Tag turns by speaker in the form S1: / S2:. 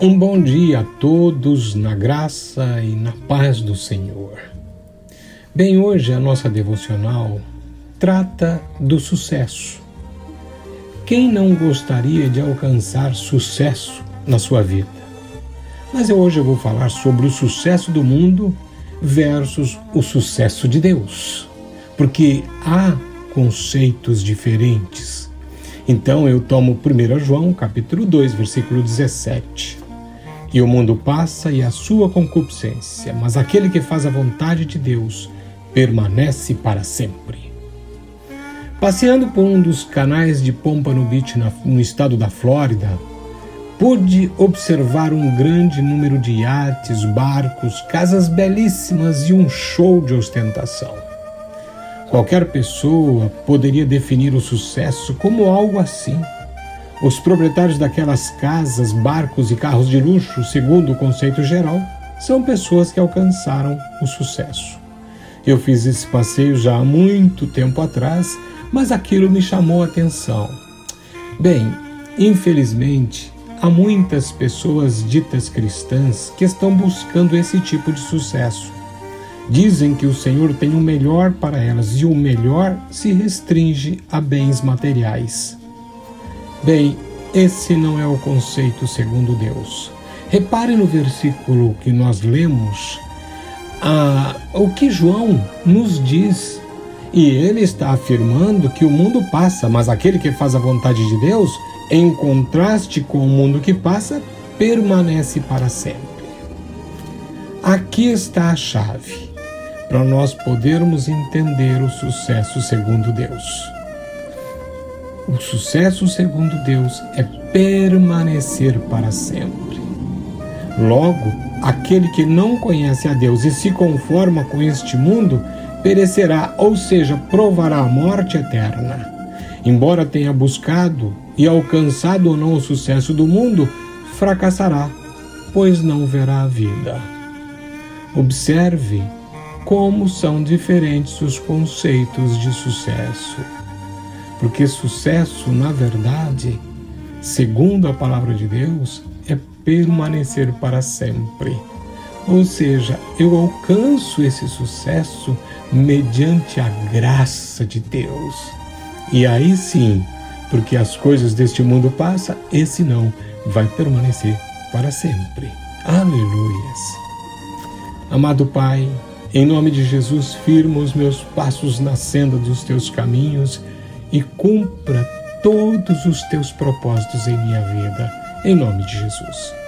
S1: Um bom dia a todos na graça e na paz do Senhor. Bem, hoje a nossa devocional trata do sucesso. Quem não gostaria de alcançar sucesso na sua vida? Mas hoje eu vou falar sobre o sucesso do mundo versus o sucesso de Deus, porque há conceitos diferentes. Então eu tomo 1 João, capítulo 2, versículo 17. E o mundo passa e a sua concupiscência, mas aquele que faz a vontade de Deus permanece para sempre. Passeando por um dos canais de Pompano Beach, no estado da Flórida, pude observar um grande número de iates, barcos, casas belíssimas e um show de ostentação. Qualquer pessoa poderia definir o sucesso como algo assim. Os proprietários daquelas casas, barcos e carros de luxo, segundo o conceito geral, são pessoas que alcançaram o sucesso. Eu fiz esse passeio já há muito tempo atrás, mas aquilo me chamou a atenção. Bem, infelizmente, há muitas pessoas ditas cristãs que estão buscando esse tipo de sucesso Dizem que o Senhor tem o melhor para elas e o melhor se restringe a bens materiais. Bem, esse não é o conceito segundo Deus. Repare no versículo que nós lemos ah, o que João nos diz. E ele está afirmando que o mundo passa, mas aquele que faz a vontade de Deus, em contraste com o mundo que passa, permanece para sempre. Aqui está a chave para nós podermos entender o sucesso segundo Deus. O sucesso segundo Deus é permanecer para sempre. Logo, aquele que não conhece a Deus e se conforma com este mundo perecerá, ou seja, provará a morte eterna. Embora tenha buscado e alcançado ou não o sucesso do mundo, fracassará, pois não verá a vida. Observe como são diferentes os conceitos de sucesso. Porque sucesso, na verdade, segundo a palavra de Deus, é permanecer para sempre. Ou seja, eu alcanço esse sucesso mediante a graça de Deus. E aí sim, porque as coisas deste mundo passam, esse não vai permanecer para sempre. Aleluias. Amado Pai, em nome de Jesus, firma os meus passos na senda dos teus caminhos e cumpra todos os teus propósitos em minha vida. Em nome de Jesus.